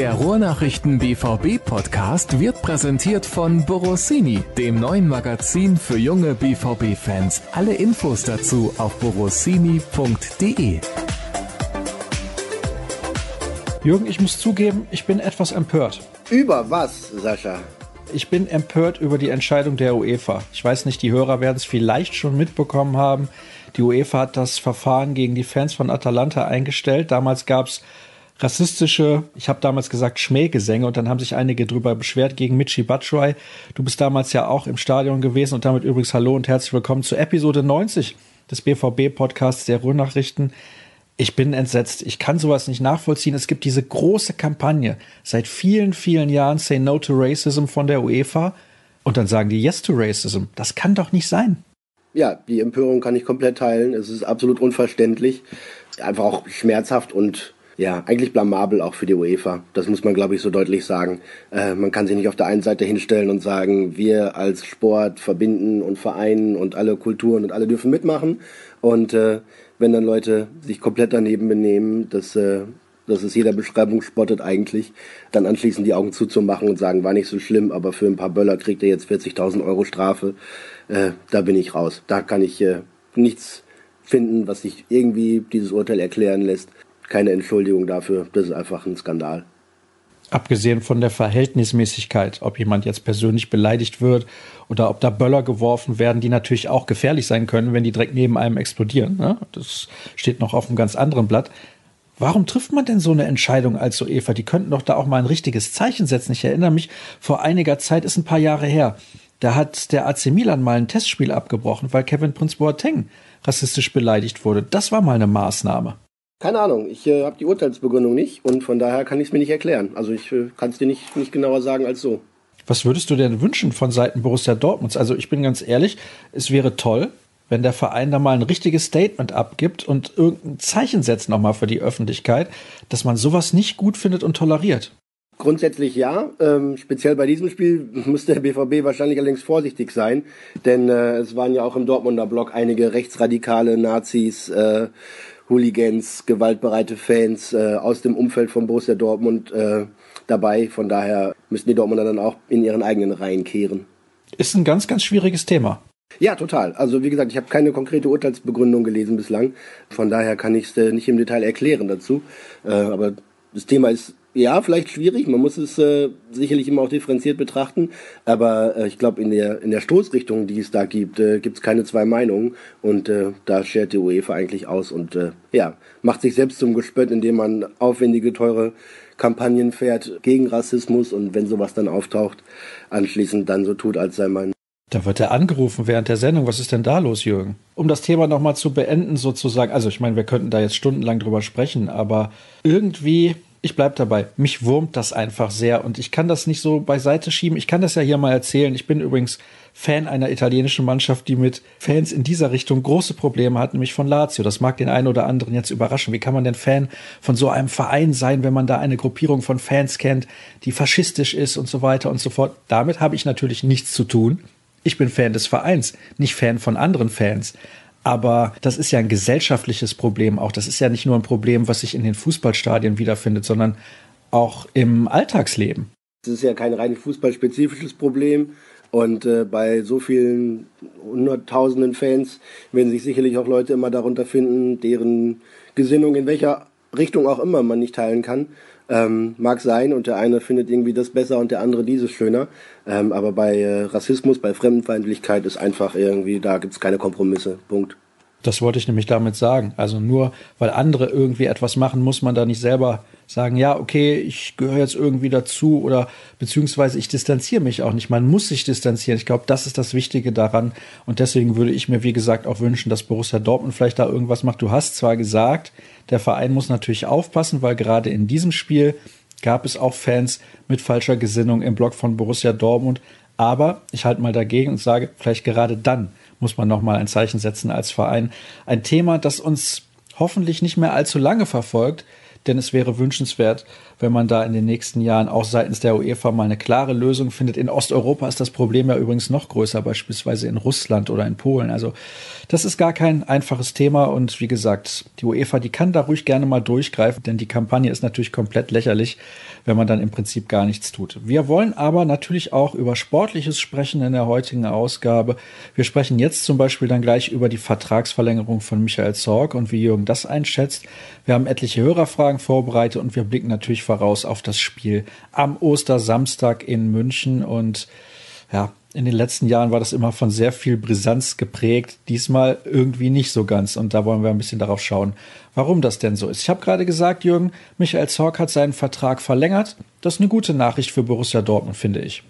Der Ruhrnachrichten BVB Podcast wird präsentiert von Borossini, dem neuen Magazin für junge BVB Fans. Alle Infos dazu auf borossini.de. Jürgen, ich muss zugeben, ich bin etwas empört. Über was, Sascha? Ich bin empört über die Entscheidung der UEFA. Ich weiß nicht, die Hörer werden es vielleicht schon mitbekommen haben. Die UEFA hat das Verfahren gegen die Fans von Atalanta eingestellt. Damals gab es rassistische, ich habe damals gesagt Schmähgesänge und dann haben sich einige drüber beschwert gegen Michi Batshuayi. Du bist damals ja auch im Stadion gewesen und damit übrigens hallo und herzlich willkommen zur Episode 90 des BVB Podcasts der Ruhrnachrichten. Ich bin entsetzt. Ich kann sowas nicht nachvollziehen. Es gibt diese große Kampagne seit vielen, vielen Jahren Say No to Racism von der UEFA. Und dann sagen die Yes to Racism. Das kann doch nicht sein. Ja, die Empörung kann ich komplett teilen. Es ist absolut unverständlich. Einfach auch schmerzhaft und ja, eigentlich blamabel auch für die UEFA. Das muss man, glaube ich, so deutlich sagen. Äh, man kann sich nicht auf der einen Seite hinstellen und sagen, wir als Sport verbinden und vereinen und alle Kulturen und alle dürfen mitmachen. Und äh, wenn dann Leute sich komplett daneben benehmen, dass, äh, dass es jeder Beschreibung spottet eigentlich, dann anschließend die Augen zuzumachen und sagen, war nicht so schlimm, aber für ein paar Böller kriegt er jetzt 40.000 Euro Strafe, äh, da bin ich raus. Da kann ich äh, nichts finden, was sich irgendwie dieses Urteil erklären lässt. Keine Entschuldigung dafür, das ist einfach ein Skandal. Abgesehen von der Verhältnismäßigkeit, ob jemand jetzt persönlich beleidigt wird oder ob da Böller geworfen werden, die natürlich auch gefährlich sein können, wenn die direkt neben einem explodieren. Ne? Das steht noch auf einem ganz anderen Blatt. Warum trifft man denn so eine Entscheidung als UEFA? Die könnten doch da auch mal ein richtiges Zeichen setzen. Ich erinnere mich, vor einiger Zeit ist ein paar Jahre her. Da hat der AC Milan mal ein Testspiel abgebrochen, weil Kevin Prince Boateng rassistisch beleidigt wurde. Das war mal eine Maßnahme. Keine Ahnung, ich äh, habe die Urteilsbegründung nicht und von daher kann ich es mir nicht erklären. Also ich äh, kann es dir nicht, nicht genauer sagen als so. Was würdest du denn wünschen von Seiten Borussia Dortmunds? Also ich bin ganz ehrlich, es wäre toll, wenn der Verein da mal ein richtiges Statement abgibt und irgendein Zeichen setzt nochmal für die Öffentlichkeit, dass man sowas nicht gut findet und toleriert. Grundsätzlich ja. Ähm, speziell bei diesem Spiel muss der BVB wahrscheinlich allerdings vorsichtig sein, denn äh, es waren ja auch im Dortmunder Block einige rechtsradikale Nazis, äh, Hooligans, gewaltbereite Fans äh, aus dem Umfeld von Borussia Dortmund äh, dabei. Von daher müssen die Dortmunder dann auch in ihren eigenen Reihen kehren. Ist ein ganz, ganz schwieriges Thema. Ja, total. Also wie gesagt, ich habe keine konkrete Urteilsbegründung gelesen bislang. Von daher kann ich es äh, nicht im Detail erklären dazu. Äh, aber das Thema ist ja, vielleicht schwierig. Man muss es äh, sicherlich immer auch differenziert betrachten. Aber äh, ich glaube, in der, in der Stoßrichtung, die es da gibt, äh, gibt es keine zwei Meinungen. Und äh, da schert die UEFA eigentlich aus und äh, ja, macht sich selbst zum Gespött, indem man aufwendige, teure Kampagnen fährt gegen Rassismus und wenn sowas dann auftaucht, anschließend dann so tut, als sei man da wird er angerufen während der Sendung. Was ist denn da los, Jürgen? Um das Thema nochmal zu beenden, sozusagen. Also, ich meine, wir könnten da jetzt stundenlang drüber sprechen, aber irgendwie ich bleib dabei. Mich wurmt das einfach sehr und ich kann das nicht so beiseite schieben. Ich kann das ja hier mal erzählen. Ich bin übrigens Fan einer italienischen Mannschaft, die mit Fans in dieser Richtung große Probleme hat, nämlich von Lazio. Das mag den einen oder anderen jetzt überraschen. Wie kann man denn Fan von so einem Verein sein, wenn man da eine Gruppierung von Fans kennt, die faschistisch ist und so weiter und so fort? Damit habe ich natürlich nichts zu tun. Ich bin Fan des Vereins, nicht Fan von anderen Fans. Aber das ist ja ein gesellschaftliches Problem auch. Das ist ja nicht nur ein Problem, was sich in den Fußballstadien wiederfindet, sondern auch im Alltagsleben. Es ist ja kein rein fußballspezifisches Problem. Und äh, bei so vielen hunderttausenden Fans werden sich sicherlich auch Leute immer darunter finden, deren Gesinnung in welcher Richtung auch immer man nicht teilen kann. Ähm, mag sein und der eine findet irgendwie das besser und der andere dieses schöner. Ähm, aber bei äh, Rassismus, bei Fremdenfeindlichkeit ist einfach irgendwie, da gibt's keine Kompromisse. Punkt. Das wollte ich nämlich damit sagen. Also nur weil andere irgendwie etwas machen, muss man da nicht selber sagen, ja, okay, ich gehöre jetzt irgendwie dazu oder beziehungsweise ich distanziere mich auch nicht. Man muss sich distanzieren. Ich glaube, das ist das Wichtige daran. Und deswegen würde ich mir, wie gesagt, auch wünschen, dass Borussia Dortmund vielleicht da irgendwas macht. Du hast zwar gesagt, der Verein muss natürlich aufpassen, weil gerade in diesem Spiel gab es auch Fans mit falscher Gesinnung im Block von Borussia Dortmund. Aber ich halte mal dagegen und sage, vielleicht gerade dann muss man nochmal ein Zeichen setzen als Verein. Ein Thema, das uns hoffentlich nicht mehr allzu lange verfolgt, denn es wäre wünschenswert, wenn man da in den nächsten Jahren auch seitens der UEFA mal eine klare Lösung findet. In Osteuropa ist das Problem ja übrigens noch größer, beispielsweise in Russland oder in Polen. Also das ist gar kein einfaches Thema und wie gesagt, die UEFA, die kann da ruhig gerne mal durchgreifen, denn die Kampagne ist natürlich komplett lächerlich, wenn man dann im Prinzip gar nichts tut. Wir wollen aber natürlich auch über Sportliches sprechen in der heutigen Ausgabe. Wir sprechen jetzt zum Beispiel dann gleich über die Vertragsverlängerung von Michael Zorg und wie Jürgen das einschätzt. Wir haben etliche Hörerfragen vorbereitet und wir blicken natürlich voraus auf das Spiel am Ostersamstag in München und ja, in den letzten Jahren war das immer von sehr viel Brisanz geprägt. Diesmal irgendwie nicht so ganz. Und da wollen wir ein bisschen darauf schauen, warum das denn so ist. Ich habe gerade gesagt, Jürgen, Michael Zorc hat seinen Vertrag verlängert. Das ist eine gute Nachricht für Borussia Dortmund, finde ich.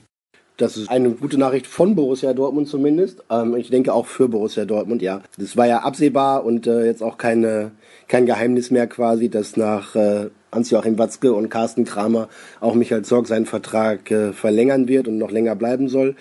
Das ist eine gute Nachricht von Borussia Dortmund zumindest. Ähm, ich denke auch für Borussia Dortmund, ja. Das war ja absehbar und äh, jetzt auch keine, kein Geheimnis mehr quasi, dass nach äh, Hans-Joachim Watzke und Carsten Kramer auch Michael Zorg seinen Vertrag äh, verlängern wird und noch länger bleiben soll.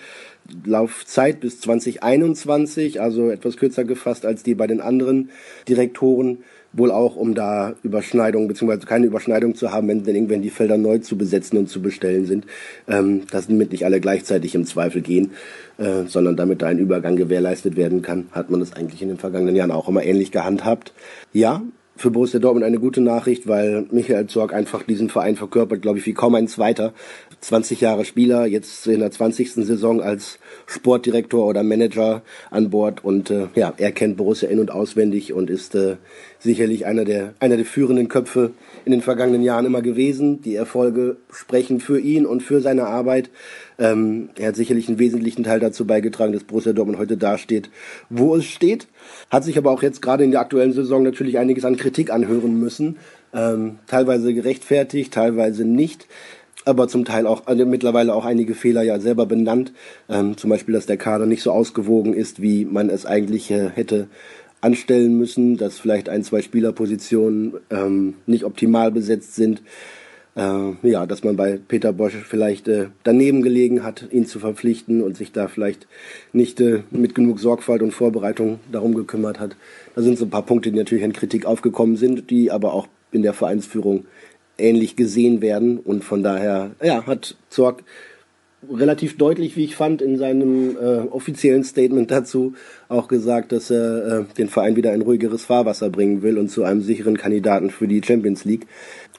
Laufzeit bis 2021, also etwas kürzer gefasst als die bei den anderen Direktoren, wohl auch um da Überschneidungen beziehungsweise keine Überschneidung zu haben, wenn denn irgendwann die Felder neu zu besetzen und zu bestellen sind, ähm, dass damit nicht alle gleichzeitig im Zweifel gehen, äh, sondern damit da ein Übergang gewährleistet werden kann, hat man das eigentlich in den vergangenen Jahren auch immer ähnlich gehandhabt. Ja, für Borussia Dortmund eine gute Nachricht, weil Michael Zorg einfach diesen Verein verkörpert, glaube ich, wie kaum ein zweiter. 20 Jahre Spieler, jetzt in der 20. Saison als Sportdirektor oder Manager an Bord und äh, ja, er kennt Borussia in- und auswendig und ist äh, sicherlich einer der, einer der führenden Köpfe in den vergangenen Jahren immer gewesen. Die Erfolge sprechen für ihn und für seine Arbeit. Ähm, er hat sicherlich einen wesentlichen Teil dazu beigetragen, dass Borussia Dortmund heute dasteht, wo es steht. Hat sich aber auch jetzt gerade in der aktuellen Saison natürlich einiges an Kritik anhören müssen. Ähm, teilweise gerechtfertigt, teilweise nicht aber zum Teil auch also mittlerweile auch einige Fehler ja selber benannt. Ähm, zum Beispiel, dass der Kader nicht so ausgewogen ist, wie man es eigentlich äh, hätte anstellen müssen, dass vielleicht ein, zwei Spielerpositionen ähm, nicht optimal besetzt sind äh, ja, dass man bei Peter Bosch vielleicht äh, daneben gelegen hat, ihn zu verpflichten und sich da vielleicht nicht äh, mit genug Sorgfalt und Vorbereitung darum gekümmert hat. Da sind so ein paar Punkte, die natürlich in Kritik aufgekommen sind, die aber auch in der Vereinsführung ähnlich gesehen werden und von daher ja, hat Zorg relativ deutlich, wie ich fand, in seinem äh, offiziellen Statement dazu auch gesagt, dass er äh, den Verein wieder in ruhigeres Fahrwasser bringen will und zu einem sicheren Kandidaten für die Champions League.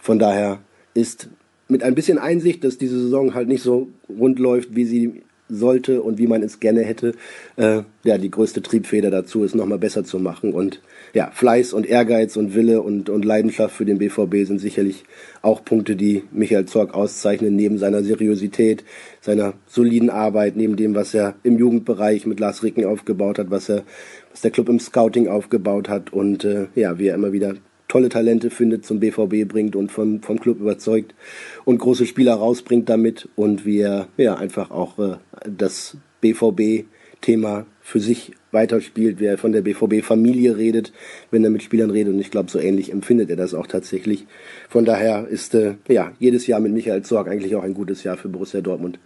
Von daher ist mit ein bisschen Einsicht, dass diese Saison halt nicht so rund läuft, wie sie sollte und wie man es gerne hätte, äh, ja, die größte Triebfeder dazu ist, nochmal besser zu machen. Und ja, Fleiß und Ehrgeiz und Wille und, und Leidenschaft für den BVB sind sicherlich auch Punkte, die Michael Zorg auszeichnen, neben seiner Seriosität, seiner soliden Arbeit, neben dem, was er im Jugendbereich mit Lars Ricken aufgebaut hat, was er, was der Club im Scouting aufgebaut hat und äh, ja, wie er immer wieder tolle Talente findet, zum BVB bringt und vom, vom Club überzeugt und große Spieler rausbringt damit und wie er ja, einfach auch äh, das BVB-Thema für sich weiterspielt, wie er von der BVB-Familie redet, wenn er mit Spielern redet. Und ich glaube, so ähnlich empfindet er das auch tatsächlich. Von daher ist äh, ja jedes Jahr mit Michael Zorg eigentlich auch ein gutes Jahr für Borussia Dortmund.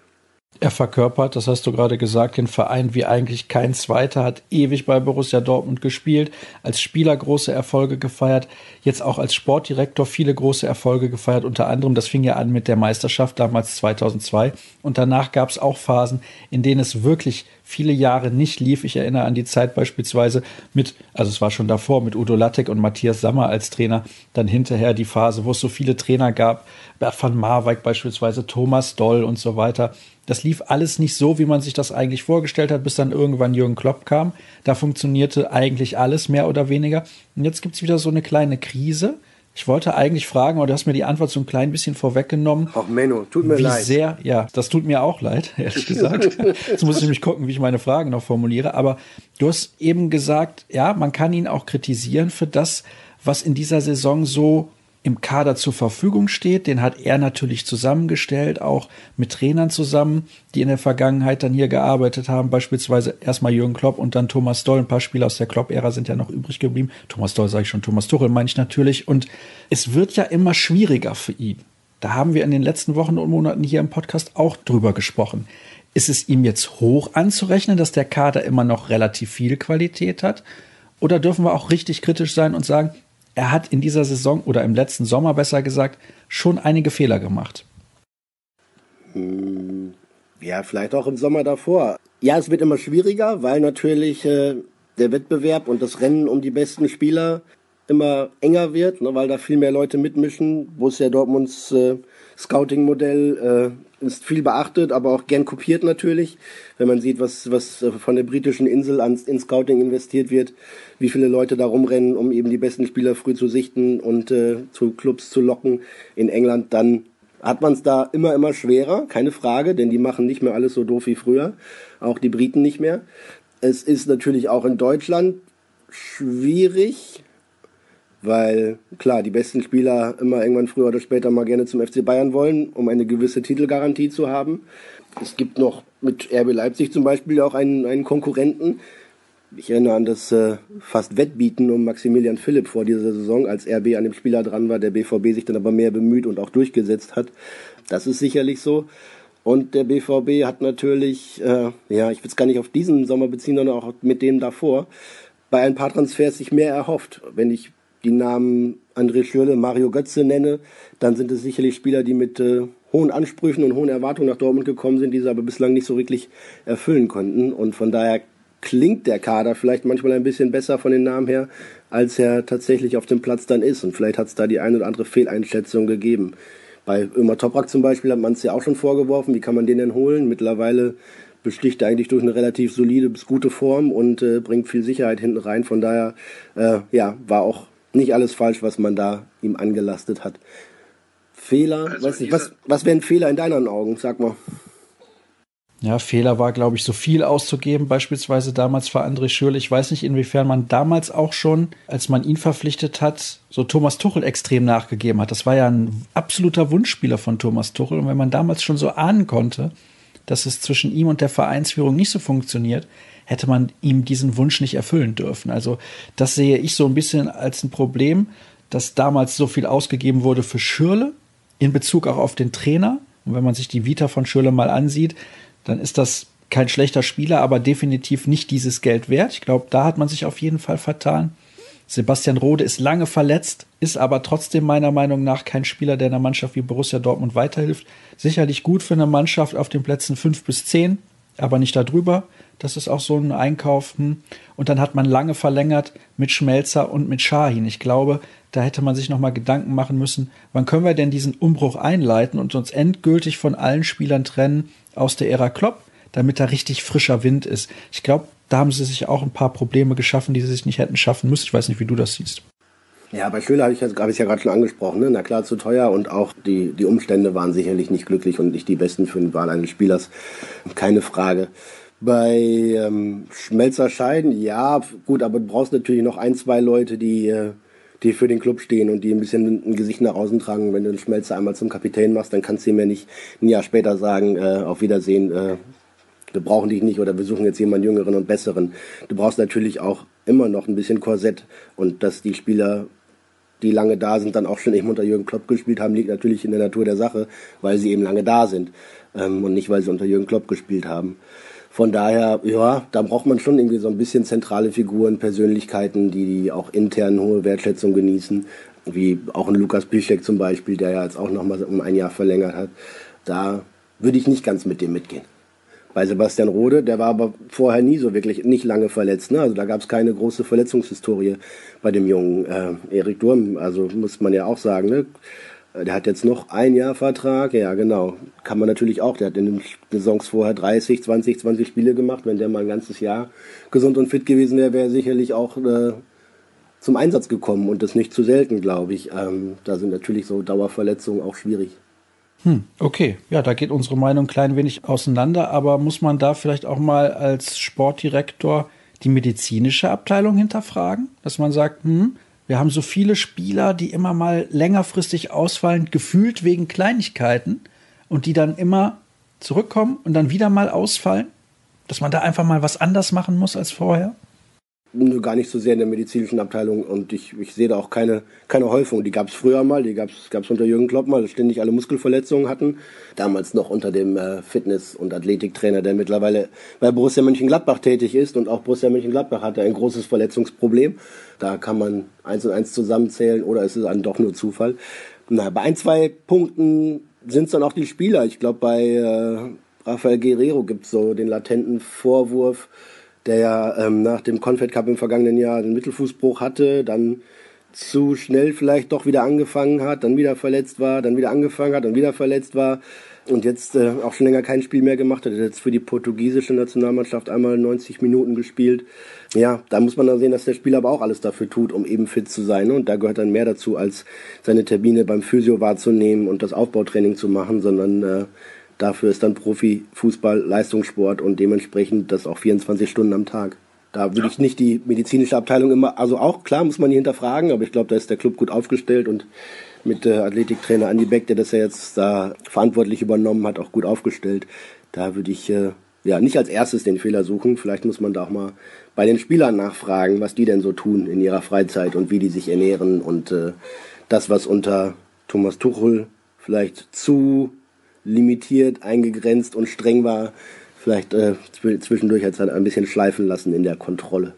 Er verkörpert, das hast du gerade gesagt, den Verein wie eigentlich kein zweiter, hat ewig bei Borussia Dortmund gespielt, als Spieler große Erfolge gefeiert, jetzt auch als Sportdirektor viele große Erfolge gefeiert, unter anderem, das fing ja an mit der Meisterschaft damals 2002 und danach gab es auch Phasen, in denen es wirklich viele Jahre nicht lief. Ich erinnere an die Zeit beispielsweise mit, also es war schon davor, mit Udo Lattek und Matthias Sammer als Trainer, dann hinterher die Phase, wo es so viele Trainer gab, Bert van Marwijk beispielsweise, Thomas Doll und so weiter. Das lief alles nicht so, wie man sich das eigentlich vorgestellt hat, bis dann irgendwann Jürgen Klopp kam. Da funktionierte eigentlich alles mehr oder weniger. Und jetzt gibt's wieder so eine kleine Krise. Ich wollte eigentlich fragen, aber du hast mir die Antwort so ein klein bisschen vorweggenommen. Ach Menno, tut mir wie leid. Sehr, ja, das tut mir auch leid, ehrlich gesagt. Jetzt muss ich nämlich gucken, wie ich meine Fragen noch formuliere. Aber du hast eben gesagt, ja, man kann ihn auch kritisieren für das, was in dieser Saison so im Kader zur Verfügung steht. Den hat er natürlich zusammengestellt, auch mit Trainern zusammen, die in der Vergangenheit dann hier gearbeitet haben. Beispielsweise erstmal Jürgen Klopp und dann Thomas Doll. Ein paar Spieler aus der Klopp-Ära sind ja noch übrig geblieben. Thomas Doll sage ich schon, Thomas Tuchel meine ich natürlich. Und es wird ja immer schwieriger für ihn. Da haben wir in den letzten Wochen und Monaten hier im Podcast auch drüber gesprochen. Ist es ihm jetzt hoch anzurechnen, dass der Kader immer noch relativ viel Qualität hat? Oder dürfen wir auch richtig kritisch sein und sagen, er hat in dieser Saison oder im letzten Sommer besser gesagt schon einige Fehler gemacht. Hm, ja, vielleicht auch im Sommer davor. Ja, es wird immer schwieriger, weil natürlich äh, der Wettbewerb und das Rennen um die besten Spieler immer enger wird, ne, weil da viel mehr Leute mitmischen. Borussia Dortmunds äh, Scouting-Modell äh, ist viel beachtet, aber auch gern kopiert natürlich. Wenn man sieht, was, was äh, von der britischen Insel ans, in Scouting investiert wird, wie viele Leute da rumrennen, um eben die besten Spieler früh zu sichten und äh, zu Clubs zu locken in England, dann hat man es da immer, immer schwerer, keine Frage, denn die machen nicht mehr alles so doof wie früher, auch die Briten nicht mehr. Es ist natürlich auch in Deutschland schwierig, weil klar, die besten Spieler immer irgendwann früher oder später mal gerne zum FC Bayern wollen, um eine gewisse Titelgarantie zu haben. Es gibt noch mit RB Leipzig zum Beispiel auch einen, einen Konkurrenten. Ich erinnere an das äh, fast Wettbieten um Maximilian Philipp vor dieser Saison, als RB an dem Spieler dran war, der BVB sich dann aber mehr bemüht und auch durchgesetzt hat. Das ist sicherlich so. Und der BVB hat natürlich, äh, ja, ich will es gar nicht auf diesen Sommer beziehen, sondern auch mit dem davor, bei ein paar Transfers sich mehr erhofft. Wenn ich die Namen André Schürle, Mario Götze nenne, dann sind es sicherlich Spieler, die mit äh, hohen Ansprüchen und hohen Erwartungen nach Dortmund gekommen sind, die sie aber bislang nicht so wirklich erfüllen konnten. Und von daher klingt der Kader vielleicht manchmal ein bisschen besser von den Namen her, als er tatsächlich auf dem Platz dann ist. Und vielleicht hat es da die eine oder andere Fehleinschätzung gegeben. Bei Ömer Toprak zum Beispiel hat man es ja auch schon vorgeworfen, wie kann man den denn holen? Mittlerweile besticht er eigentlich durch eine relativ solide bis gute Form und äh, bringt viel Sicherheit hinten rein. Von daher, äh, ja, war auch nicht alles falsch, was man da ihm angelastet hat. Fehler, also weiß nicht, was, was wären Fehler in deinen Augen, sag mal. Ja, Fehler war, glaube ich, so viel auszugeben, beispielsweise damals für André Schürrle. Ich weiß nicht, inwiefern man damals auch schon, als man ihn verpflichtet hat, so Thomas Tuchel extrem nachgegeben hat. Das war ja ein absoluter Wunschspieler von Thomas Tuchel. Und wenn man damals schon so ahnen konnte, dass es zwischen ihm und der Vereinsführung nicht so funktioniert, hätte man ihm diesen Wunsch nicht erfüllen dürfen. Also das sehe ich so ein bisschen als ein Problem, dass damals so viel ausgegeben wurde für Schürle in Bezug auch auf den Trainer. Und wenn man sich die Vita von Schürle mal ansieht, dann ist das kein schlechter Spieler, aber definitiv nicht dieses Geld wert. Ich glaube, da hat man sich auf jeden Fall vertan. Sebastian Rode ist lange verletzt, ist aber trotzdem meiner Meinung nach kein Spieler, der einer Mannschaft wie Borussia Dortmund weiterhilft. Sicherlich gut für eine Mannschaft auf den Plätzen fünf bis zehn, aber nicht darüber. Das ist auch so ein Einkauf. Hm. Und dann hat man lange verlängert mit Schmelzer und mit Shahin. Ich glaube, da hätte man sich nochmal Gedanken machen müssen, wann können wir denn diesen Umbruch einleiten und uns endgültig von allen Spielern trennen aus der Ära Klopp, damit da richtig frischer Wind ist. Ich glaube, da haben sie sich auch ein paar Probleme geschaffen, die sie sich nicht hätten schaffen müssen. Ich weiß nicht, wie du das siehst. Ja, bei Schöler habe ich, hab ich ja gerade schon angesprochen. Ne? Na klar, zu teuer und auch die, die Umstände waren sicherlich nicht glücklich und nicht die besten für die Wahl eines Spielers. Keine Frage. Bei ähm, Schmelzer Scheiden, ja, gut, aber du brauchst natürlich noch ein, zwei Leute, die, äh, die für den Club stehen und die ein bisschen ein Gesicht nach außen tragen. Wenn du den Schmelzer einmal zum Kapitän machst, dann kannst du ihm ja nicht ein Jahr später sagen, äh, auf Wiedersehen, äh, wir brauchen dich nicht oder wir suchen jetzt jemanden Jüngeren und Besseren. Du brauchst natürlich auch immer noch ein bisschen Korsett und dass die Spieler die lange da sind, dann auch schon eben unter Jürgen Klopp gespielt haben, liegt natürlich in der Natur der Sache, weil sie eben lange da sind ähm, und nicht, weil sie unter Jürgen Klopp gespielt haben. Von daher, ja, da braucht man schon irgendwie so ein bisschen zentrale Figuren, Persönlichkeiten, die, die auch intern hohe Wertschätzung genießen, wie auch ein Lukas Piszek zum Beispiel, der ja jetzt auch nochmal um ein Jahr verlängert hat. Da würde ich nicht ganz mit dem mitgehen. Bei Sebastian Rode, der war aber vorher nie so wirklich nicht lange verletzt. Ne? Also da gab es keine große Verletzungshistorie bei dem jungen äh, Erik Durm. Also muss man ja auch sagen, ne? Der hat jetzt noch ein Jahr Vertrag, ja genau. Kann man natürlich auch. Der hat in den Saisons vorher 30, 20, 20 Spiele gemacht. Wenn der mal ein ganzes Jahr gesund und fit gewesen wäre, wäre er sicherlich auch äh, zum Einsatz gekommen und das nicht zu selten, glaube ich. Ähm, da sind natürlich so Dauerverletzungen auch schwierig. Hm, okay, ja, da geht unsere Meinung ein klein wenig auseinander, aber muss man da vielleicht auch mal als Sportdirektor die medizinische Abteilung hinterfragen, dass man sagt, hm, wir haben so viele Spieler, die immer mal längerfristig ausfallen, gefühlt wegen Kleinigkeiten und die dann immer zurückkommen und dann wieder mal ausfallen, dass man da einfach mal was anders machen muss als vorher? Gar nicht so sehr in der medizinischen Abteilung und ich, ich sehe da auch keine, keine Häufung. Die gab es früher mal, die gab es unter Jürgen Klopp mal, dass ständig alle Muskelverletzungen hatten. Damals noch unter dem äh, Fitness- und Athletiktrainer, der mittlerweile bei Borussia Mönchengladbach tätig ist und auch Borussia Mönchengladbach hatte ein großes Verletzungsproblem. Da kann man eins und eins zusammenzählen oder ist es dann doch nur Zufall. Na, bei ein, zwei Punkten sind es dann auch die Spieler. Ich glaube, bei äh, Rafael Guerrero gibt es so den latenten Vorwurf, der ja ähm, nach dem Confed Cup im vergangenen Jahr den Mittelfußbruch hatte, dann zu schnell vielleicht doch wieder angefangen hat, dann wieder verletzt war, dann wieder angefangen hat und wieder verletzt war und jetzt äh, auch schon länger kein Spiel mehr gemacht hat. Er hat jetzt für die portugiesische Nationalmannschaft einmal 90 Minuten gespielt. Ja, da muss man dann sehen, dass der Spieler aber auch alles dafür tut, um eben fit zu sein. Und da gehört dann mehr dazu, als seine Termine beim Physio wahrzunehmen und das Aufbautraining zu machen, sondern äh, Dafür ist dann Profifußball Leistungssport und dementsprechend das auch 24 Stunden am Tag. Da würde ich nicht die medizinische Abteilung immer, also auch klar muss man die hinterfragen, aber ich glaube, da ist der Club gut aufgestellt und mit der Athletiktrainer Andi Beck, der das ja jetzt da verantwortlich übernommen hat, auch gut aufgestellt. Da würde ich äh, ja nicht als erstes den Fehler suchen. Vielleicht muss man da auch mal bei den Spielern nachfragen, was die denn so tun in ihrer Freizeit und wie die sich ernähren und äh, das, was unter Thomas Tuchel vielleicht zu limitiert, eingegrenzt und streng war, vielleicht äh, zwischendurch hat es ein bisschen schleifen lassen in der Kontrolle.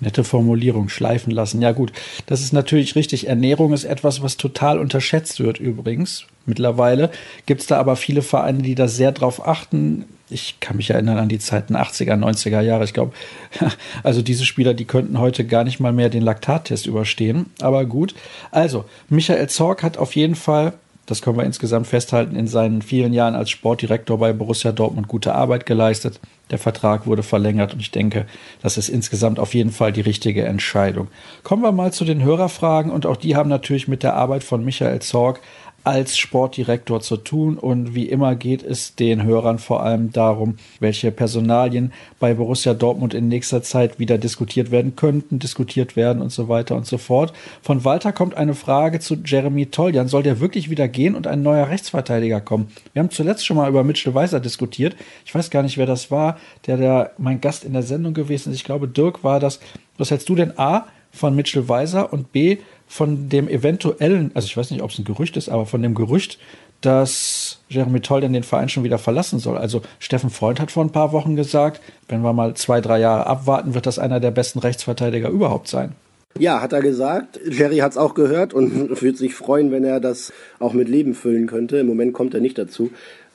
Nette Formulierung, schleifen lassen. Ja gut, das ist natürlich richtig. Ernährung ist etwas, was total unterschätzt wird übrigens. Mittlerweile gibt es da aber viele Vereine, die da sehr drauf achten. Ich kann mich erinnern an die Zeiten 80er, 90er Jahre. Ich glaube, also diese Spieler, die könnten heute gar nicht mal mehr den Laktattest überstehen. Aber gut. Also, Michael Zorg hat auf jeden Fall das können wir insgesamt festhalten, in seinen vielen Jahren als Sportdirektor bei Borussia Dortmund gute Arbeit geleistet. Der Vertrag wurde verlängert und ich denke, das ist insgesamt auf jeden Fall die richtige Entscheidung. Kommen wir mal zu den Hörerfragen und auch die haben natürlich mit der Arbeit von Michael Zorg als Sportdirektor zu tun. Und wie immer geht es den Hörern vor allem darum, welche Personalien bei Borussia Dortmund in nächster Zeit wieder diskutiert werden könnten, diskutiert werden und so weiter und so fort. Von Walter kommt eine Frage zu Jeremy Toljan. Soll der wirklich wieder gehen und ein neuer Rechtsverteidiger kommen? Wir haben zuletzt schon mal über Mitchell Weiser diskutiert. Ich weiß gar nicht, wer das war, der, der mein Gast in der Sendung gewesen ist. Ich glaube, Dirk war das. Was hältst du denn A von Mitchell Weiser und B von dem eventuellen, also ich weiß nicht, ob es ein Gerücht ist, aber von dem Gerücht, dass Jeremy Tolden den Verein schon wieder verlassen soll. Also Steffen Freund hat vor ein paar Wochen gesagt, wenn wir mal zwei, drei Jahre abwarten, wird das einer der besten Rechtsverteidiger überhaupt sein. Ja, hat er gesagt. Jerry hat es auch gehört und würde sich freuen, wenn er das auch mit Leben füllen könnte. Im Moment kommt er nicht dazu.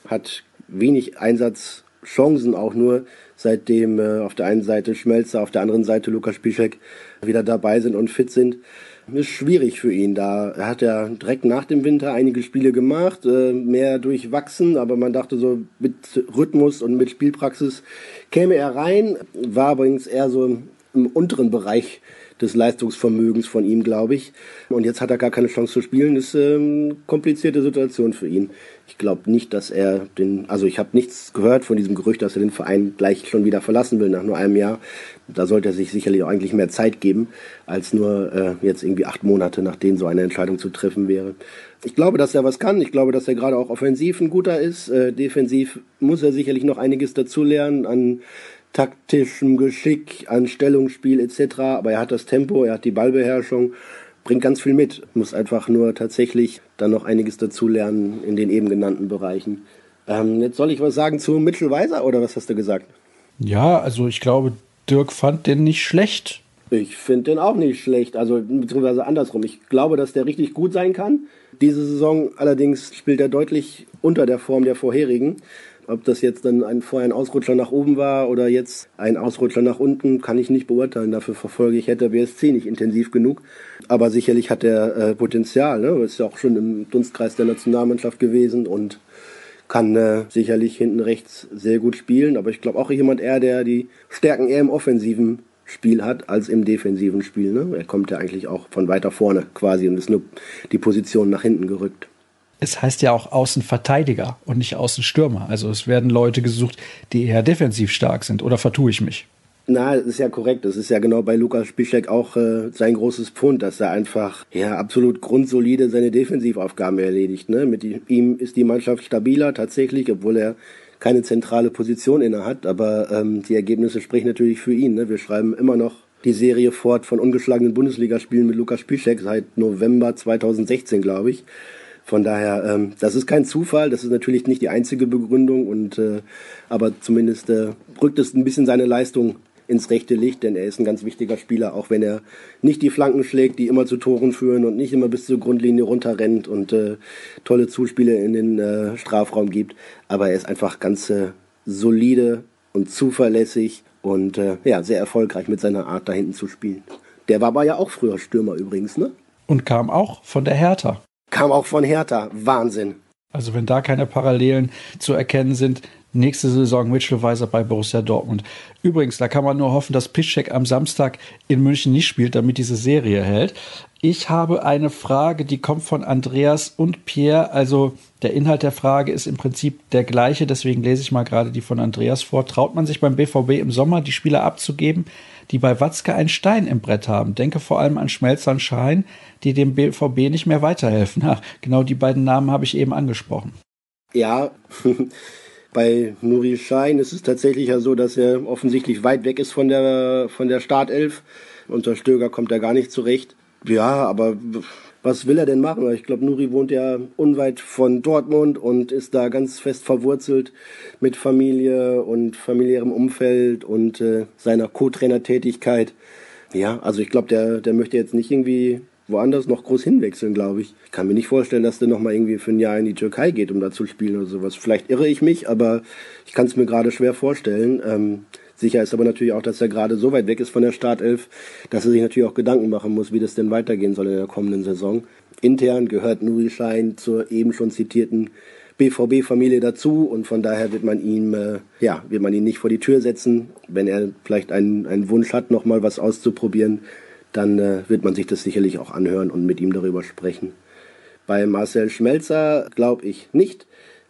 Hat wenig Einsatzchancen auch nur, seitdem äh, auf der einen Seite Schmelzer, auf der anderen Seite Lukas Piszek wieder dabei sind und fit sind ist schwierig für ihn da. Er hat ja direkt nach dem Winter einige Spiele gemacht, äh, mehr durchwachsen, aber man dachte so mit Rhythmus und mit Spielpraxis käme er rein, war übrigens eher so im unteren Bereich des Leistungsvermögens von ihm, glaube ich. Und jetzt hat er gar keine Chance zu spielen. Das ist eine ähm, komplizierte Situation für ihn. Ich glaube nicht, dass er den, also ich habe nichts gehört von diesem Gerücht, dass er den Verein gleich schon wieder verlassen will nach nur einem Jahr. Da sollte er sich sicherlich auch eigentlich mehr Zeit geben, als nur äh, jetzt irgendwie acht Monate, nachdem so eine Entscheidung zu treffen wäre. Ich glaube, dass er was kann. Ich glaube, dass er gerade auch offensiv ein guter ist. Äh, defensiv muss er sicherlich noch einiges dazulernen an taktischem Geschick, an Stellungsspiel etc. Aber er hat das Tempo, er hat die Ballbeherrschung, bringt ganz viel mit. Muss einfach nur tatsächlich dann noch einiges dazulernen in den eben genannten Bereichen. Ähm, jetzt soll ich was sagen zu Mitchell Weiser oder was hast du gesagt? Ja, also ich glaube, Dirk fand den nicht schlecht. Ich finde den auch nicht schlecht, also beziehungsweise andersrum. Ich glaube, dass der richtig gut sein kann. Diese Saison allerdings spielt er deutlich unter der Form der vorherigen. Ob das jetzt dann ein, vorher ein Ausrutscher nach oben war oder jetzt ein Ausrutscher nach unten, kann ich nicht beurteilen. Dafür verfolge ich Hertha BSC nicht intensiv genug. Aber sicherlich hat er äh, Potenzial. Ne? Ist ja auch schon im Dunstkreis der Nationalmannschaft gewesen und kann äh, sicherlich hinten rechts sehr gut spielen. Aber ich glaube auch jemand eher, der die Stärken eher im offensiven Spiel hat als im defensiven Spiel. Ne? Er kommt ja eigentlich auch von weiter vorne quasi und ist nur die Position nach hinten gerückt es heißt ja auch Außenverteidiger und nicht Außenstürmer. Also es werden Leute gesucht, die eher defensiv stark sind. Oder vertue ich mich? Na, das ist ja korrekt. Das ist ja genau bei Lukas Spischek auch äh, sein großes Pfund, dass er einfach ja absolut grundsolide seine Defensivaufgaben erledigt. Ne? Mit ihm ist die Mannschaft stabiler tatsächlich, obwohl er keine zentrale Position inne hat. Aber ähm, die Ergebnisse sprechen natürlich für ihn. Ne? Wir schreiben immer noch die Serie fort von ungeschlagenen Bundesligaspielen mit Lukas Piszek seit November 2016, glaube ich. Von daher, ähm, das ist kein Zufall, das ist natürlich nicht die einzige Begründung, und äh, aber zumindest äh, rückt es ein bisschen seine Leistung ins rechte Licht, denn er ist ein ganz wichtiger Spieler, auch wenn er nicht die Flanken schlägt, die immer zu Toren führen und nicht immer bis zur Grundlinie runterrennt und äh, tolle Zuspiele in den äh, Strafraum gibt. Aber er ist einfach ganz äh, solide und zuverlässig und äh, ja, sehr erfolgreich mit seiner Art, da hinten zu spielen. Der war aber ja auch früher Stürmer übrigens, ne? Und kam auch von der Hertha. Kam auch von Hertha. Wahnsinn. Also wenn da keine Parallelen zu erkennen sind, nächste Saison Mitchell Weiser bei Borussia Dortmund. Übrigens, da kann man nur hoffen, dass Piszczek am Samstag in München nicht spielt, damit diese Serie hält. Ich habe eine Frage, die kommt von Andreas und Pierre. Also der Inhalt der Frage ist im Prinzip der gleiche, deswegen lese ich mal gerade die von Andreas vor. Traut man sich beim BVB im Sommer die Spieler abzugeben, die bei Watzke einen Stein im Brett haben? Denke vor allem an Schmelzer und Schein, die dem BVB nicht mehr weiterhelfen. Ach, genau die beiden Namen habe ich eben angesprochen. Ja, bei Nuri Schein ist es tatsächlich ja so, dass er offensichtlich weit weg ist von der, von der Startelf. Unter Stöger kommt er gar nicht zurecht. Ja, aber was will er denn machen? Ich glaube, Nuri wohnt ja unweit von Dortmund und ist da ganz fest verwurzelt mit Familie und familiärem Umfeld und äh, seiner Co-Trainer-Tätigkeit. Ja, also ich glaube, der, der möchte jetzt nicht irgendwie woanders noch groß hinwechseln, glaube ich. Ich kann mir nicht vorstellen, dass der nochmal irgendwie für ein Jahr in die Türkei geht, um da zu spielen oder sowas. Vielleicht irre ich mich, aber ich kann es mir gerade schwer vorstellen. Ähm, sicher ist aber natürlich auch, dass er gerade so weit weg ist von der Startelf, dass er sich natürlich auch Gedanken machen muss, wie das denn weitergehen soll in der kommenden Saison. Intern gehört Nuri Schein zur eben schon zitierten BVB-Familie dazu und von daher wird man ihm, äh, ja, wird man ihn nicht vor die Tür setzen, wenn er vielleicht einen, einen Wunsch hat, nochmal was auszuprobieren dann äh, wird man sich das sicherlich auch anhören und mit ihm darüber sprechen. Bei Marcel Schmelzer glaube ich nicht.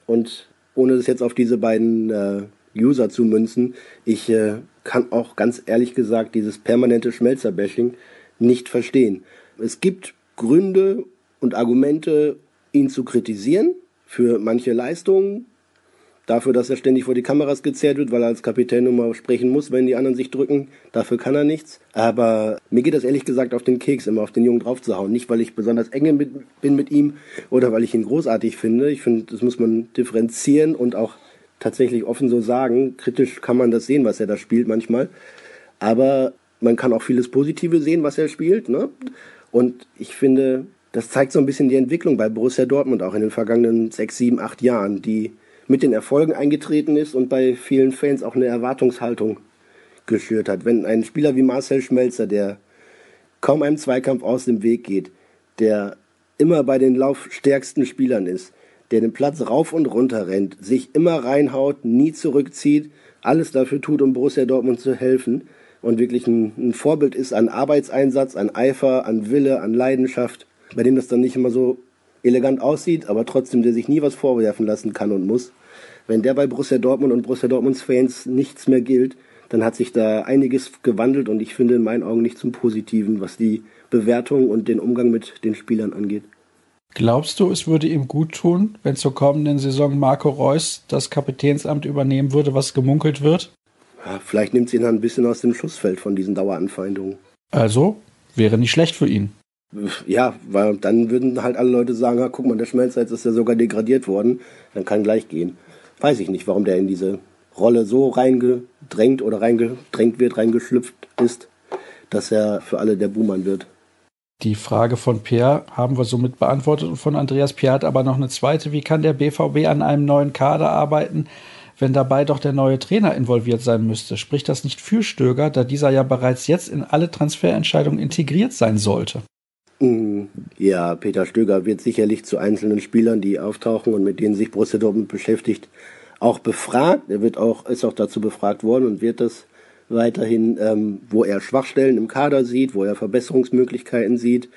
Und ohne es jetzt auf diese beiden äh, User zu münzen, ich äh, kann auch ganz ehrlich gesagt dieses permanente Schmelzer-Bashing nicht verstehen. Es gibt Gründe und Argumente, ihn zu kritisieren für manche Leistungen, dafür, dass er ständig vor die Kameras gezerrt wird, weil er als Kapitän nun mal sprechen muss, wenn die anderen sich drücken. Dafür kann er nichts. Aber mir geht das ehrlich gesagt auf den Keks, immer auf den Jungen draufzuhauen. Nicht, weil ich besonders eng bin mit ihm oder weil ich ihn großartig finde. Ich finde, das muss man differenzieren und auch tatsächlich offen so sagen. Kritisch kann man das sehen, was er da spielt manchmal. Aber man kann auch vieles Positive sehen, was er spielt. Ne? Und ich finde, das zeigt so ein bisschen die Entwicklung bei Borussia Dortmund auch in den vergangenen sechs, sieben, acht Jahren, die mit den Erfolgen eingetreten ist und bei vielen Fans auch eine Erwartungshaltung geschürt hat. Wenn ein Spieler wie Marcel Schmelzer, der kaum einem Zweikampf aus dem Weg geht, der immer bei den laufstärksten Spielern ist, der den Platz rauf und runter rennt, sich immer reinhaut, nie zurückzieht, alles dafür tut, um Borussia Dortmund zu helfen und wirklich ein, ein Vorbild ist an Arbeitseinsatz, an Eifer, an Wille, an Leidenschaft, bei dem das dann nicht immer so elegant aussieht, aber trotzdem der sich nie was vorwerfen lassen kann und muss. Wenn der bei Borussia Dortmund und Borussia Dortmunds Fans nichts mehr gilt, dann hat sich da einiges gewandelt und ich finde in meinen Augen nicht zum Positiven, was die Bewertung und den Umgang mit den Spielern angeht. Glaubst du, es würde ihm gut tun, wenn zur kommenden Saison Marco Reus das Kapitänsamt übernehmen würde, was gemunkelt wird? Ja, vielleicht nimmt sie ihn ein bisschen aus dem Schussfeld von diesen Daueranfeindungen. Also, wäre nicht schlecht für ihn. Ja, weil dann würden halt alle Leute sagen, ah, guck mal, der Schmelzer jetzt ist ja sogar degradiert worden, dann kann gleich gehen. Weiß ich nicht, warum der in diese Rolle so reingedrängt oder reingedrängt wird, reingeschlüpft ist, dass er für alle der Buhmann wird. Die Frage von Pierre haben wir somit beantwortet und von Andreas Pierre hat aber noch eine zweite. Wie kann der BVB an einem neuen Kader arbeiten, wenn dabei doch der neue Trainer involviert sein müsste? Spricht das nicht für Stöger, da dieser ja bereits jetzt in alle Transferentscheidungen integriert sein sollte? Mm, ja, Peter Stöger wird sicherlich zu einzelnen Spielern, die auftauchen und mit denen sich Borussia Dortmund beschäftigt, auch befragt. Er wird auch, ist auch dazu befragt worden und wird das weiterhin, ähm, wo er Schwachstellen im Kader sieht, wo er Verbesserungsmöglichkeiten sieht,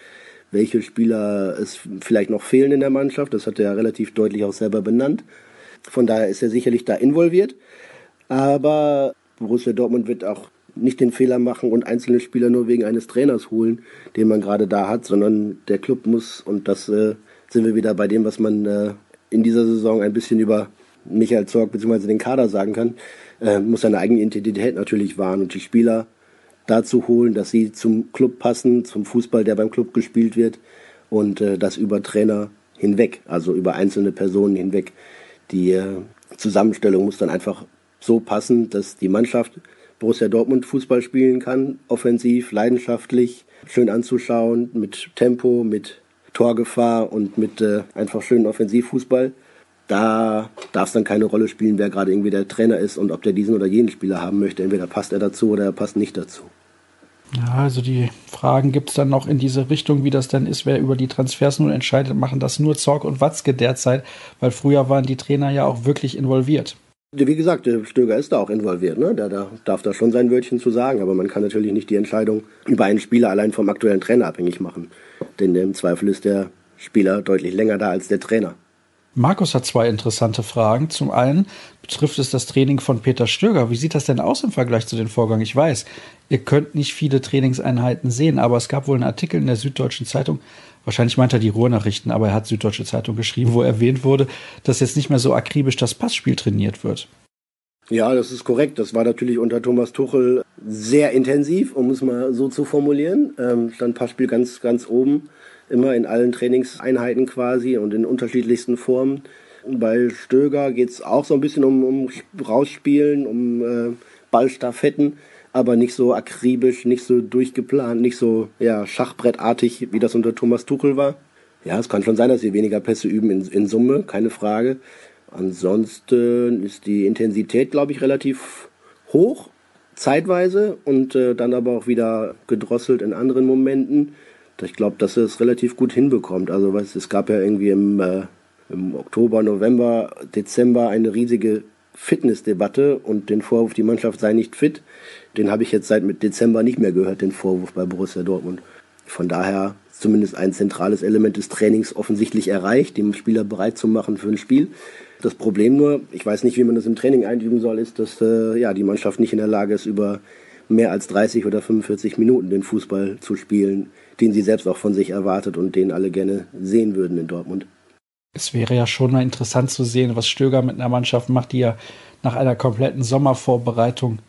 welche Spieler es vielleicht noch fehlen in der Mannschaft. Das hat er relativ deutlich auch selber benannt. Von daher ist er sicherlich da involviert. Aber Borussia Dortmund wird auch nicht den Fehler machen und einzelne Spieler nur wegen eines Trainers holen, den man gerade da hat, sondern der Club muss, und das äh, sind wir wieder bei dem, was man äh, in dieser Saison ein bisschen über Michael Zorg bzw. den Kader sagen kann, äh, muss seine eigene Identität natürlich wahren und die Spieler, dazu holen, dass sie zum Club passen, zum Fußball, der beim Club gespielt wird und äh, das über Trainer hinweg, also über einzelne Personen hinweg. Die äh, Zusammenstellung muss dann einfach so passen, dass die Mannschaft Borussia Dortmund Fußball spielen kann, offensiv, leidenschaftlich, schön anzuschauen, mit Tempo, mit Torgefahr und mit äh, einfach schönen Offensivfußball. Da darf es dann keine Rolle spielen, wer gerade irgendwie der Trainer ist und ob der diesen oder jenen Spieler haben möchte. Entweder passt er dazu oder er passt nicht dazu. Ja, also die Fragen gibt es dann noch in diese Richtung, wie das denn ist, wer über die Transfers nun entscheidet, machen das nur Zorg und Watzke derzeit, weil früher waren die Trainer ja auch wirklich involviert. Wie gesagt, der Stöger ist da auch involviert, ne? Der, der darf da schon sein Wörtchen zu sagen, aber man kann natürlich nicht die Entscheidung über einen Spieler allein vom aktuellen Trainer abhängig machen. Denn im Zweifel ist der Spieler deutlich länger da als der Trainer. Markus hat zwei interessante Fragen. Zum einen betrifft es das Training von Peter Stöger. Wie sieht das denn aus im Vergleich zu den Vorgängen? Ich weiß, ihr könnt nicht viele Trainingseinheiten sehen, aber es gab wohl einen Artikel in der Süddeutschen Zeitung, wahrscheinlich meint er die Ruhrnachrichten, aber er hat Süddeutsche Zeitung geschrieben, wo erwähnt wurde, dass jetzt nicht mehr so akribisch das Passspiel trainiert wird. Ja, das ist korrekt. Das war natürlich unter Thomas Tuchel sehr intensiv, um es mal so zu formulieren. Ähm, stand Passspiel ganz, ganz oben, immer in allen Trainingseinheiten quasi und in unterschiedlichsten Formen. Bei Stöger geht es auch so ein bisschen um, um Rausspielen, um äh, Ballstaffetten aber nicht so akribisch, nicht so durchgeplant, nicht so ja, schachbrettartig, wie das unter Thomas Tuchel war. Ja, es kann schon sein, dass sie weniger Pässe üben in, in Summe, keine Frage. Ansonsten ist die Intensität, glaube ich, relativ hoch, zeitweise und äh, dann aber auch wieder gedrosselt in anderen Momenten. Ich glaube, dass er es relativ gut hinbekommt. Also was, es gab ja irgendwie im, äh, im Oktober, November, Dezember eine riesige Fitnessdebatte und den Vorwurf, die Mannschaft sei nicht fit, den habe ich jetzt seit mit Dezember nicht mehr gehört, den Vorwurf bei Borussia Dortmund. Von daher zumindest ein zentrales Element des Trainings offensichtlich erreicht, dem Spieler bereit zu machen für ein Spiel. Das Problem nur, ich weiß nicht, wie man das im Training einüben soll, ist, dass äh, ja, die Mannschaft nicht in der Lage ist, über mehr als 30 oder 45 Minuten den Fußball zu spielen, den sie selbst auch von sich erwartet und den alle gerne sehen würden in Dortmund. Es wäre ja schon mal interessant zu sehen, was Stöger mit einer Mannschaft macht, die ja nach einer kompletten Sommervorbereitung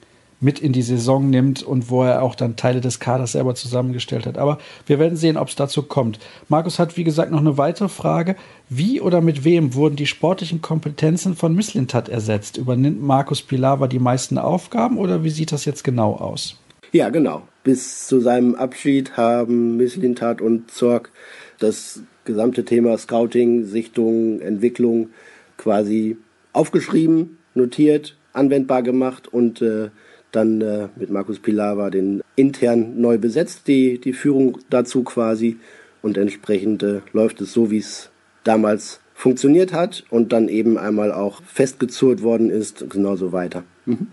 mit in die Saison nimmt und wo er auch dann Teile des Kaders selber zusammengestellt hat. Aber wir werden sehen, ob es dazu kommt. Markus hat, wie gesagt, noch eine weitere Frage. Wie oder mit wem wurden die sportlichen Kompetenzen von Misslintat ersetzt? Übernimmt Markus Pilawa die meisten Aufgaben oder wie sieht das jetzt genau aus? Ja, genau. Bis zu seinem Abschied haben Misslintat und Zorg das gesamte Thema Scouting, Sichtung, Entwicklung quasi aufgeschrieben, notiert, anwendbar gemacht und äh, dann äh, mit Markus Pilawa den intern neu besetzt, die, die Führung dazu quasi. Und entsprechend äh, läuft es so, wie es damals funktioniert hat und dann eben einmal auch festgezurrt worden ist, genauso weiter. Mhm.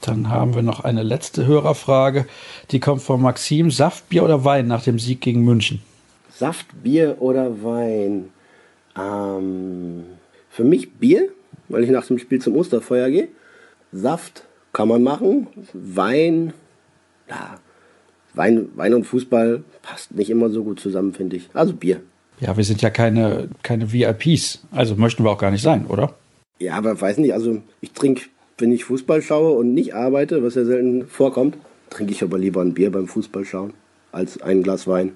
Dann haben wir noch eine letzte Hörerfrage, die kommt von Maxim. Saft, Bier oder Wein nach dem Sieg gegen München? Saft, Bier oder Wein? Ähm, für mich Bier, weil ich nach dem Spiel zum Osterfeuer gehe. Saft kann man machen. Wein, ja, Wein, Wein und Fußball passt nicht immer so gut zusammen, finde ich. Also Bier. Ja, wir sind ja keine, keine VIPs. Also möchten wir auch gar nicht sein, oder? Ja, aber weiß nicht, also ich trinke, wenn ich Fußball schaue und nicht arbeite, was ja selten vorkommt, trinke ich aber lieber ein Bier beim Fußballschauen als ein Glas Wein.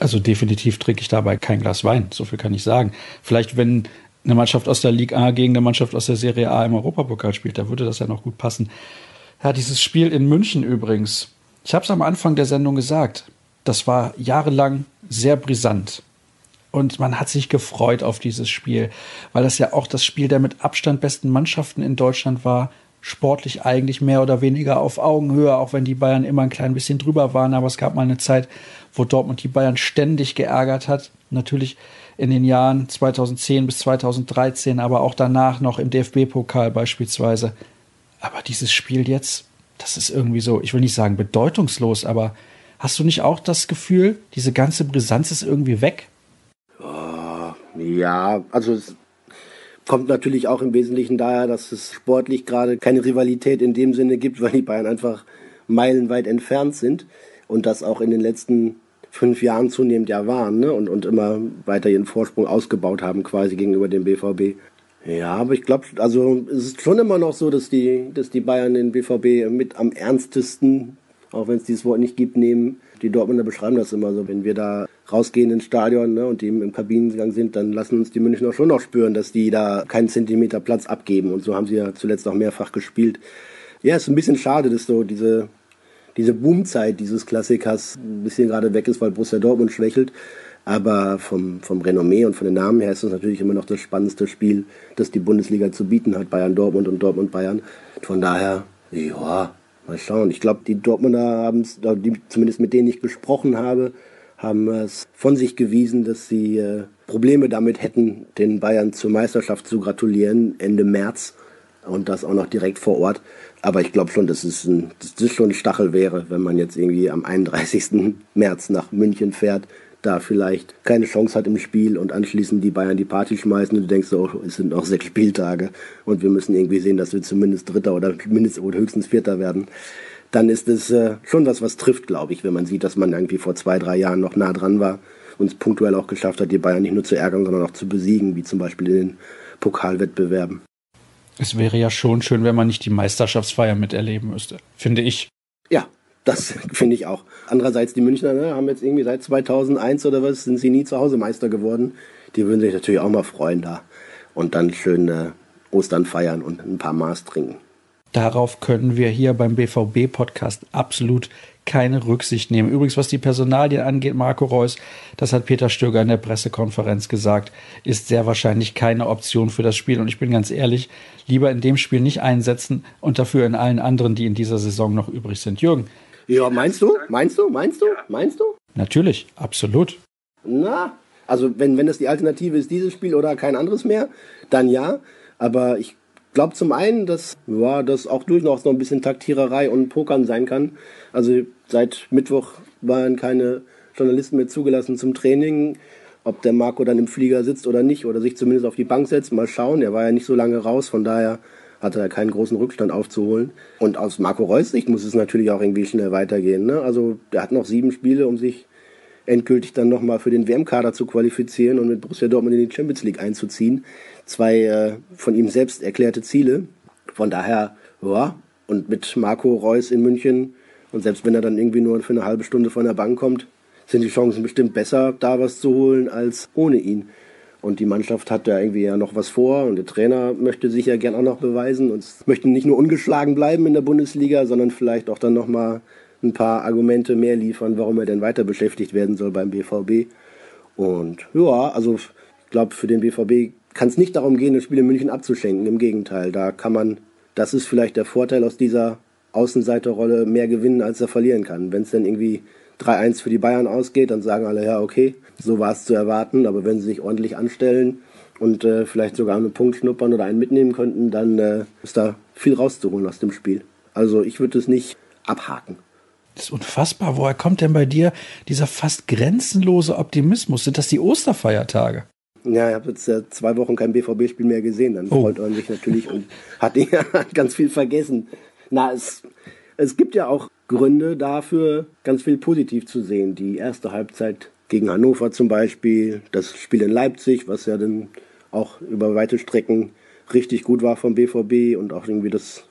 Also definitiv trinke ich dabei kein Glas Wein, so viel kann ich sagen. Vielleicht, wenn eine Mannschaft aus der Liga A gegen eine Mannschaft aus der Serie A im Europapokal spielt, da würde das ja noch gut passen. Ja, dieses Spiel in München übrigens. Ich habe es am Anfang der Sendung gesagt. Das war jahrelang sehr brisant. Und man hat sich gefreut auf dieses Spiel, weil das ja auch das Spiel der mit Abstand besten Mannschaften in Deutschland war sportlich eigentlich mehr oder weniger auf Augenhöhe, auch wenn die Bayern immer ein klein bisschen drüber waren. Aber es gab mal eine Zeit, wo Dortmund die Bayern ständig geärgert hat. Natürlich in den Jahren 2010 bis 2013, aber auch danach noch im DFB-Pokal beispielsweise. Aber dieses Spiel jetzt, das ist irgendwie so, ich will nicht sagen bedeutungslos, aber hast du nicht auch das Gefühl, diese ganze Brisanz ist irgendwie weg? Ja, also Kommt natürlich auch im Wesentlichen daher, dass es sportlich gerade keine Rivalität in dem Sinne gibt, weil die Bayern einfach meilenweit entfernt sind und das auch in den letzten fünf Jahren zunehmend ja waren ne? und, und immer weiter ihren Vorsprung ausgebaut haben quasi gegenüber dem BVB. Ja, aber ich glaube, also es ist schon immer noch so, dass die, dass die Bayern den BVB mit am ernstesten auch wenn es dieses Wort nicht gibt, nehmen. Die Dortmunder beschreiben das immer so. Wenn wir da rausgehen ins Stadion ne, und die im Kabinengang sind, dann lassen uns die Münchner schon noch spüren, dass die da keinen Zentimeter Platz abgeben. Und so haben sie ja zuletzt auch mehrfach gespielt. Ja, ist ein bisschen schade, dass so diese, diese Boomzeit dieses Klassikers ein bisschen gerade weg ist, weil Borussia Dortmund schwächelt. Aber vom, vom Renommee und von den Namen her ist es natürlich immer noch das spannendste Spiel, das die Bundesliga zu bieten hat, Bayern Dortmund und Dortmund Bayern. Von daher, ja, mal schauen. Ich glaube, die Dortmunder haben es, zumindest mit denen ich gesprochen habe, haben es von sich gewiesen, dass sie äh, Probleme damit hätten, den Bayern zur Meisterschaft zu gratulieren Ende März und das auch noch direkt vor Ort. Aber ich glaube schon, dass es, ein, dass das schon ein Stachel wäre, wenn man jetzt irgendwie am 31. März nach München fährt da vielleicht keine Chance hat im Spiel und anschließend die Bayern die Party schmeißen und du denkst so, es sind noch sechs Spieltage und wir müssen irgendwie sehen, dass wir zumindest Dritter oder mindestens oder höchstens Vierter werden, dann ist es äh, schon was, was trifft, glaube ich, wenn man sieht, dass man irgendwie vor zwei, drei Jahren noch nah dran war und es punktuell auch geschafft hat, die Bayern nicht nur zu ärgern, sondern auch zu besiegen, wie zum Beispiel in den Pokalwettbewerben. Es wäre ja schon schön, wenn man nicht die Meisterschaftsfeier miterleben müsste, finde ich. Ja, das finde ich auch. Andererseits, die Münchner ne, haben jetzt irgendwie seit 2001 oder was, sind sie nie zu Hause Meister geworden. Die würden sich natürlich auch mal freuen da. Und dann schön äh, Ostern feiern und ein paar Maß trinken. Darauf können wir hier beim BVB-Podcast absolut keine Rücksicht nehmen. Übrigens, was die Personalien angeht, Marco Reus, das hat Peter Stöger in der Pressekonferenz gesagt, ist sehr wahrscheinlich keine Option für das Spiel. Und ich bin ganz ehrlich, lieber in dem Spiel nicht einsetzen und dafür in allen anderen, die in dieser Saison noch übrig sind. Jürgen, ja, meinst du? Meinst du? Meinst du? Meinst du? Natürlich, absolut. Na, also wenn, wenn das die Alternative ist, dieses Spiel oder kein anderes mehr, dann ja. Aber ich glaube zum einen, dass ja, das auch durchaus noch ein bisschen Taktiererei und Pokern sein kann. Also seit Mittwoch waren keine Journalisten mehr zugelassen zum Training. Ob der Marco dann im Flieger sitzt oder nicht oder sich zumindest auf die Bank setzt, mal schauen. Er war ja nicht so lange raus, von daher hatte er keinen großen Rückstand aufzuholen. Und aus Marco Reus Sicht muss es natürlich auch irgendwie schnell weitergehen. Ne? Also der hat noch sieben Spiele, um sich endgültig dann nochmal für den WM-Kader zu qualifizieren und mit Borussia Dortmund in die Champions League einzuziehen. Zwei äh, von ihm selbst erklärte Ziele. Von daher, ja, und mit Marco Reus in München und selbst wenn er dann irgendwie nur für eine halbe Stunde von der Bank kommt, sind die Chancen bestimmt besser, da was zu holen, als ohne ihn. Und die Mannschaft hat da irgendwie ja noch was vor und der Trainer möchte sich ja gern auch noch beweisen und möchte nicht nur ungeschlagen bleiben in der Bundesliga, sondern vielleicht auch dann nochmal ein paar Argumente mehr liefern, warum er denn weiter beschäftigt werden soll beim BVB. Und ja, also ich glaube, für den BVB kann es nicht darum gehen, das Spiel in München abzuschenken. Im Gegenteil, da kann man, das ist vielleicht der Vorteil aus dieser Außenseiterrolle, mehr gewinnen, als er verlieren kann. Wenn es dann irgendwie 3-1 für die Bayern ausgeht, dann sagen alle, ja, okay, so war es zu erwarten. Aber wenn sie sich ordentlich anstellen und äh, vielleicht sogar einen Punkt schnuppern oder einen mitnehmen könnten, dann äh, ist da viel rauszuholen aus dem Spiel. Also ich würde es nicht abhaken. Das ist unfassbar. Woher kommt denn bei dir dieser fast grenzenlose Optimismus? Sind das die Osterfeiertage? Ja, ich habe jetzt äh, zwei Wochen kein BVB-Spiel mehr gesehen. Dann oh. freut man sich natürlich und hat ganz viel vergessen. Na, es, es gibt ja auch Gründe dafür, ganz viel positiv zu sehen. Die erste Halbzeit gegen Hannover zum Beispiel, das Spiel in Leipzig, was ja dann auch über weite Strecken richtig gut war vom BVB und auch irgendwie das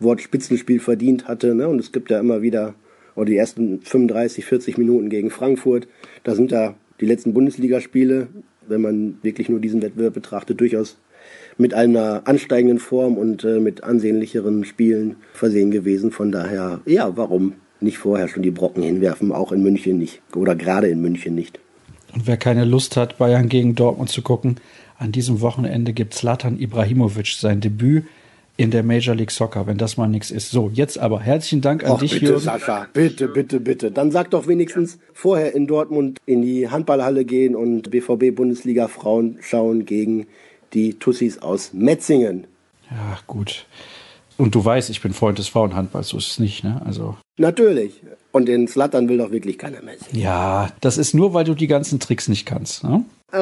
Wort Spitzenspiel verdient hatte. Ne? Und es gibt ja immer wieder, oder die ersten 35, 40 Minuten gegen Frankfurt, da sind da die letzten Bundesligaspiele, wenn man wirklich nur diesen Wettbewerb betrachtet, durchaus mit einer ansteigenden Form und äh, mit ansehnlicheren Spielen versehen gewesen. Von daher, ja, warum nicht vorher schon die Brocken hinwerfen, auch in München nicht oder gerade in München nicht. Und wer keine Lust hat, Bayern gegen Dortmund zu gucken, an diesem Wochenende gibt Zlatan Ibrahimovic sein Debüt in der Major League Soccer, wenn das mal nichts ist. So, jetzt aber herzlichen Dank an Och, dich, bitte, Jürgen. Sascha, bitte, bitte, bitte. Dann sag doch wenigstens vorher in Dortmund in die Handballhalle gehen und BVB Bundesliga Frauen schauen gegen die Tussis aus Metzingen. Ja, gut. Und du weißt, ich bin Freund des Frauenhandballs, so ist es nicht, ne? Also. Natürlich. Und den Slattern will doch wirklich keiner mehr sehen. Ja, das ist nur, weil du die ganzen Tricks nicht kannst, ne? Äh,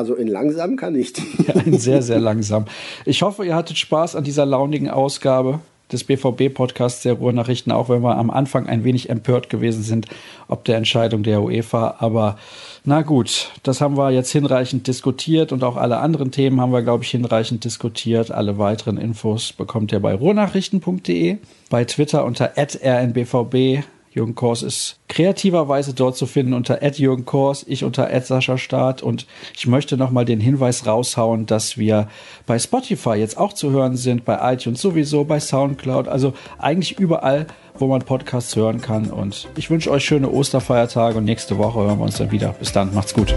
also in langsam kann ich die. Ja, in sehr, sehr langsam. Ich hoffe, ihr hattet Spaß an dieser launigen Ausgabe des BVB-Podcasts der Ruhrnachrichten, auch wenn wir am Anfang ein wenig empört gewesen sind, ob der Entscheidung der UEFA. Aber na gut, das haben wir jetzt hinreichend diskutiert und auch alle anderen Themen haben wir, glaube ich, hinreichend diskutiert. Alle weiteren Infos bekommt ihr bei ruhrnachrichten.de, bei Twitter unter rnbvb Jürgen Kors ist kreativerweise dort zu finden unter Jürgen Kors, ich unter Sascha Staat und ich möchte nochmal den Hinweis raushauen, dass wir bei Spotify jetzt auch zu hören sind, bei iTunes sowieso, bei Soundcloud, also eigentlich überall, wo man Podcasts hören kann und ich wünsche euch schöne Osterfeiertage und nächste Woche hören wir uns dann wieder. Bis dann, macht's gut.